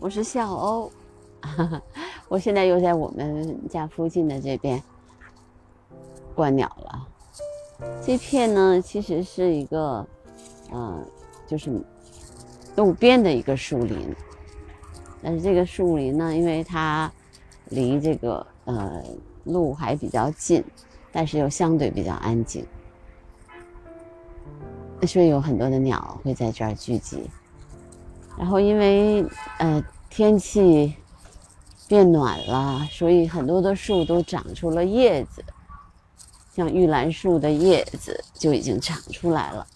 我是小欧，我现在又在我们家附近的这边观鸟了。这片呢，其实是一个，呃，就是路边的一个树林，但是这个树林呢，因为它离这个呃路还比较近，但是又相对比较安静，所以有很多的鸟会在这儿聚集。然后因为呃天气变暖了，所以很多的树都长出了叶子，像玉兰树的叶子就已经长出来了，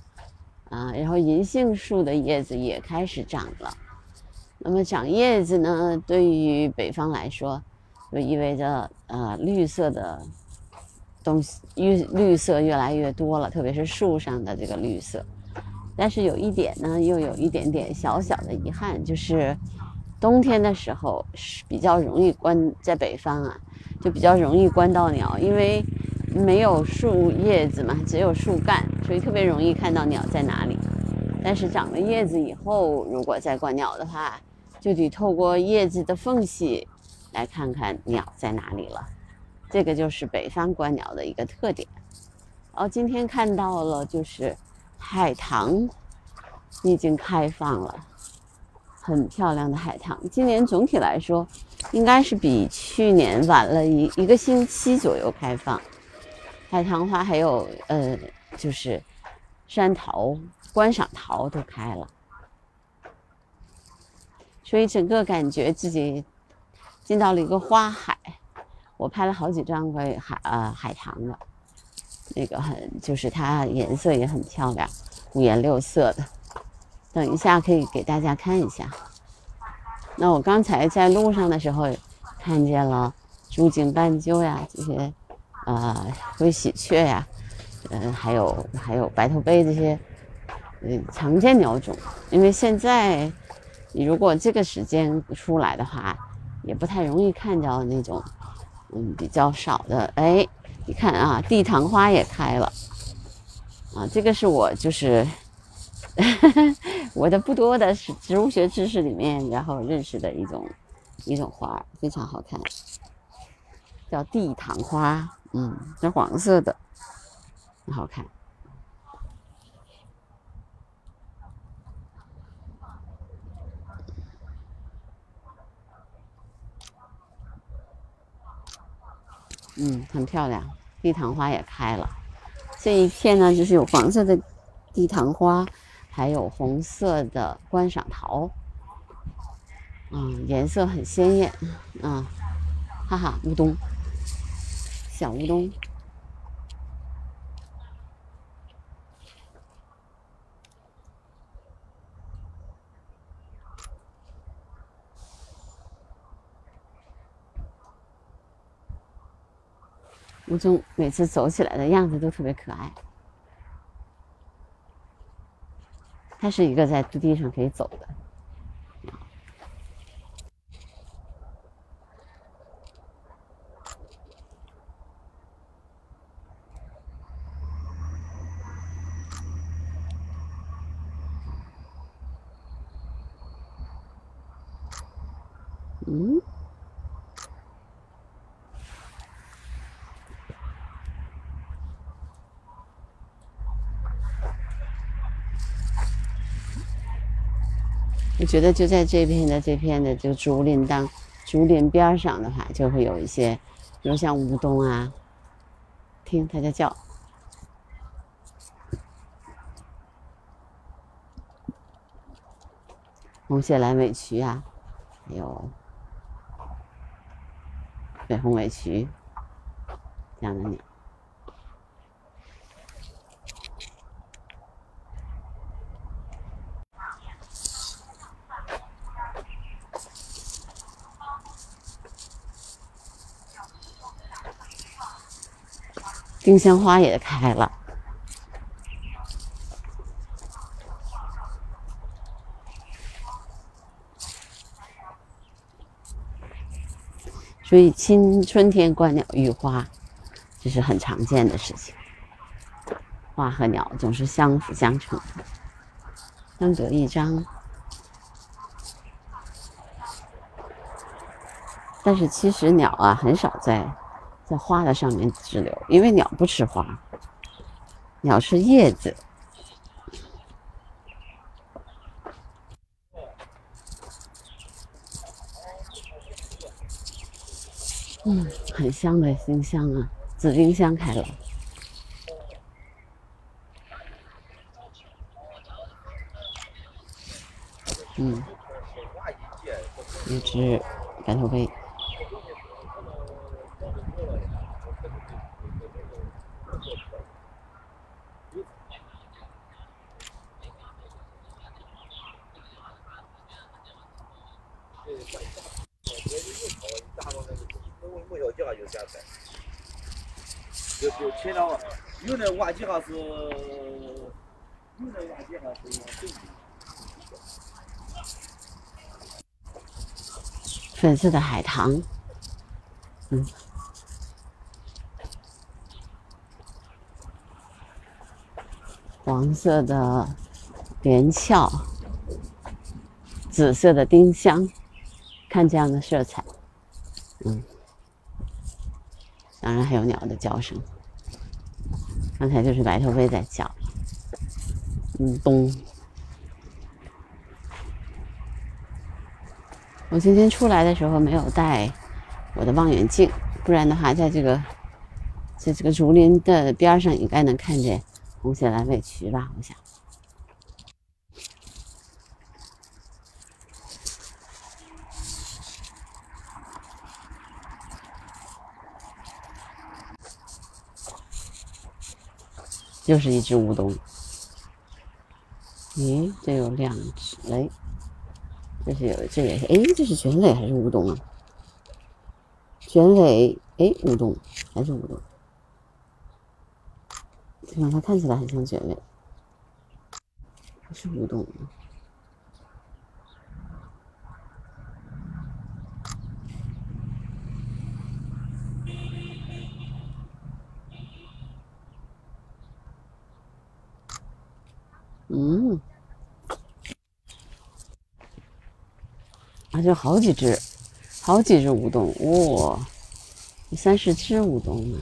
啊，然后银杏树的叶子也开始长了。那么长叶子呢，对于北方来说，就意味着呃绿色的东西，绿绿色越来越多了，特别是树上的这个绿色。但是有一点呢，又有一点点小小的遗憾，就是冬天的时候是比较容易观，在北方啊，就比较容易观到鸟，因为没有树叶子嘛，只有树干，所以特别容易看到鸟在哪里。但是长了叶子以后，如果再观鸟的话，就得透过叶子的缝隙来看看鸟在哪里了。这个就是北方观鸟的一个特点。哦，今天看到了，就是。海棠已经开放了，很漂亮的海棠。今年总体来说，应该是比去年晚了一一个星期左右开放。海棠花还有呃，就是山桃、观赏桃都开了，所以整个感觉自己进到了一个花海。我拍了好几张关于海呃海棠的。那个很，就是它颜色也很漂亮，五颜六色的。等一下可以给大家看一下。那我刚才在路上的时候，看见了珠颈斑鸠呀，这些，呃，灰喜鹊呀，嗯，还有还有白头鹎这些，嗯，常见鸟种。因为现在你如果这个时间出来的话，也不太容易看到那种，嗯，比较少的，哎。你看啊，地堂花也开了，啊，这个是我就是 我的不多的是植物学知识里面，然后认识的一种一种花，非常好看，叫地堂花，嗯，是黄色的，很好看。嗯，很漂亮，地堂花也开了。这一片呢，就是有黄色的地堂花，还有红色的观赏桃。嗯，颜色很鲜艳。啊，哈哈，乌冬，小乌冬。吴中每次走起来的样子都特别可爱，它是一个在地上可以走的。嗯。我觉得就在这片的这片的就竹林当竹林边上的话，就会有一些，比如像乌冬啊，听它在叫，红血蓝尾渠啊，还有北红尾渠这样的鸟。丁香花也开了，所以青春天观鸟遇花，这是很常见的事情。花和鸟总是相辅相成，相得益彰。但是其实鸟啊很少在在花的上面滞留，因为鸟不吃花，鸟吃叶子。嗯，很香的丁香啊，紫丁香开了。嗯，一只白头杯。就就切了，有的挖几下是，有的挖几下是粉色的海棠，嗯，黄色的连翘，紫色的丁香，看这样的色彩，嗯，当然还有鸟的叫声，刚才就是白头飞在叫，嗯，咚。我今天出来的时候没有带我的望远镜，不然的话，在这个在这个竹林的边上，应该能看见红血蓝尾渠吧？我想，又是一只乌冬。咦，这有两只哎。这是有，这也是，哎，这是卷尾还是乌冬啊？卷尾，哎，乌冬还是乌冬？对吧？它看起来很像卷尾，还是乌冬。嗯。啊，就好几只，好几只乌冬，哇，三十只乌冬呢，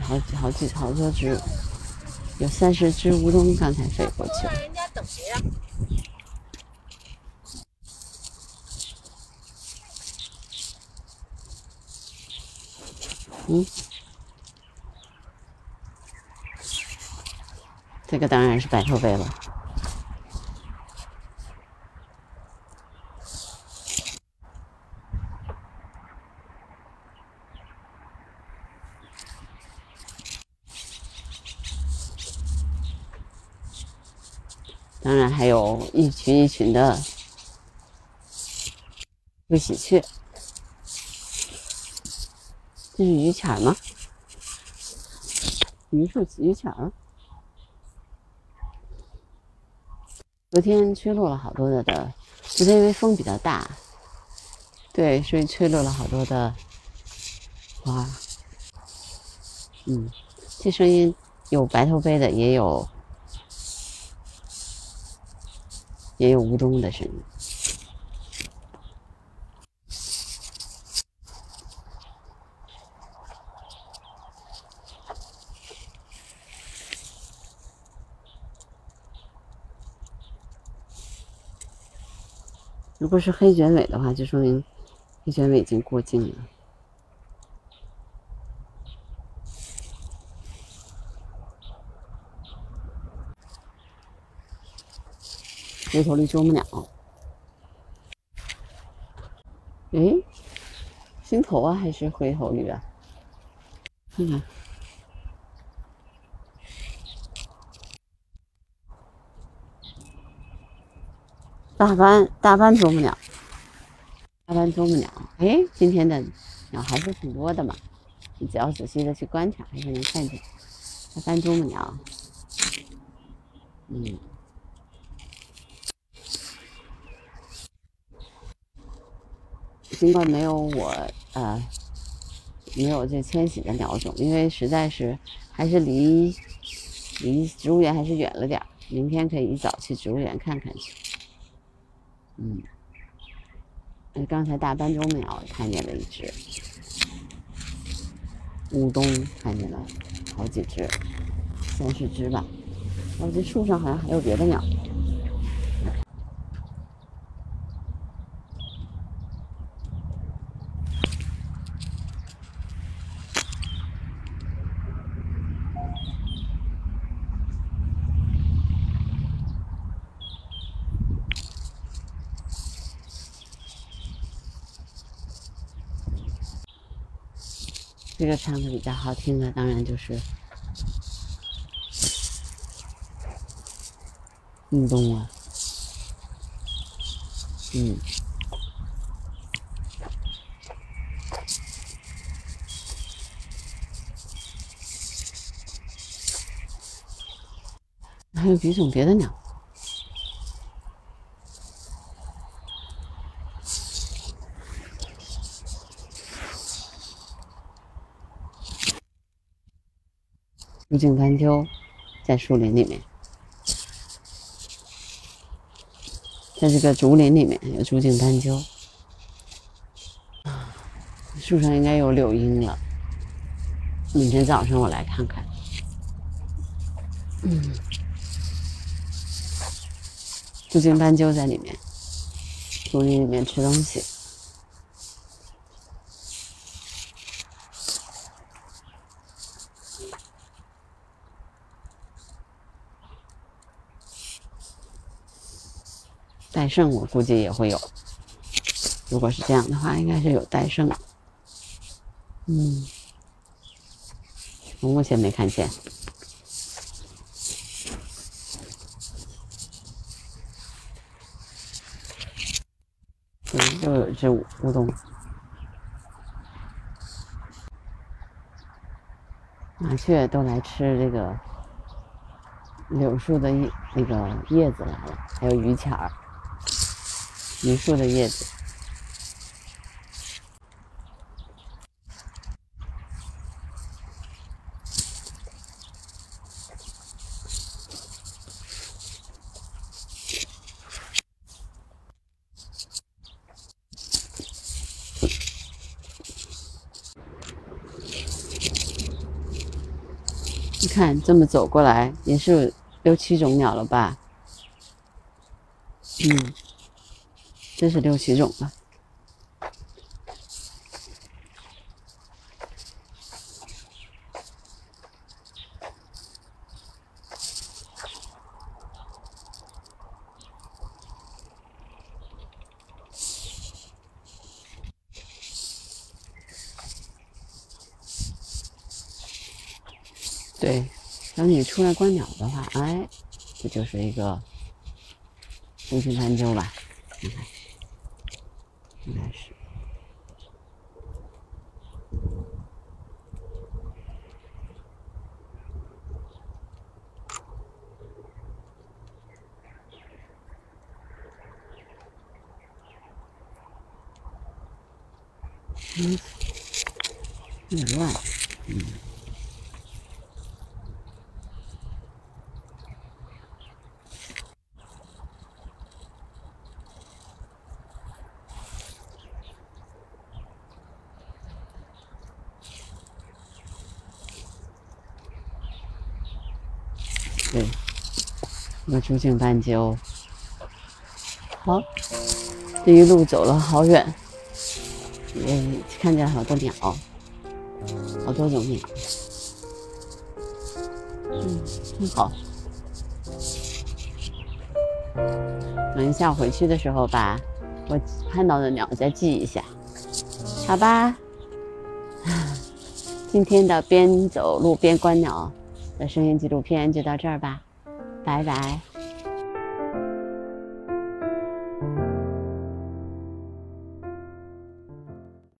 好几好几好多只，有三十只乌冬刚才飞过去了。嗯，这个当然是白头杯了。当然还有一群一群的灰喜鹊，这是榆钱吗？榆树榆钱。昨天吹落了好多的的，昨天因为风比较大，对，所以吹落了好多的花。嗯，这声音有白头杯的，也有。也有乌冬的声音。如果是黑卷尾的话，就说明黑卷尾已经过境了。回头率啄木鸟，哎，新头啊还是回头率啊？看看，大斑大斑啄木鸟，大斑啄木鸟，哎，今天的鸟还是挺多的嘛，你只要仔细的去观察，还是能看见大斑啄木鸟，嗯。尽管没有我，呃，没有这迁徙的鸟种，因为实在是还是离离植物园还是远了点儿。明天可以一早去植物园看看去。嗯，哎，刚才大斑鸠鸟看见了一只，乌冬看见了好几只，三四只吧。我，这树上好像还有别的鸟。这个唱的比较好听的，当然就是运动了。嗯，还有几种别的鸟。竹颈斑鸠在树林里面，在这个竹林里面有竹颈斑鸠。树上应该有柳莺了。明天早上我来看看。嗯，竹径斑鸠在里面，竹林里面吃东西。戴胜我估计也会有，如果是这样的话，应该是有戴胜。嗯，我目前没看见。嗯，又有一只乌冬。麻雀都来吃这个柳树的叶那个叶子来了，还有榆钱儿。榆树的叶子，你看这么走过来，也是六七种鸟了吧？嗯。这是六七种了。对，等你出来观鸟的话，哎，这就是一个竹颈斑鸠吧？你看。应该是，嗯，有个竹颈斑鸠。好，这一路走了好远，也看见好多鸟，好多种鸟。嗯，真好。等一下回去的时候，吧我看到的鸟再记一下，好吧？今天的边走路边观鸟。的声音纪录片就到这儿吧，拜拜。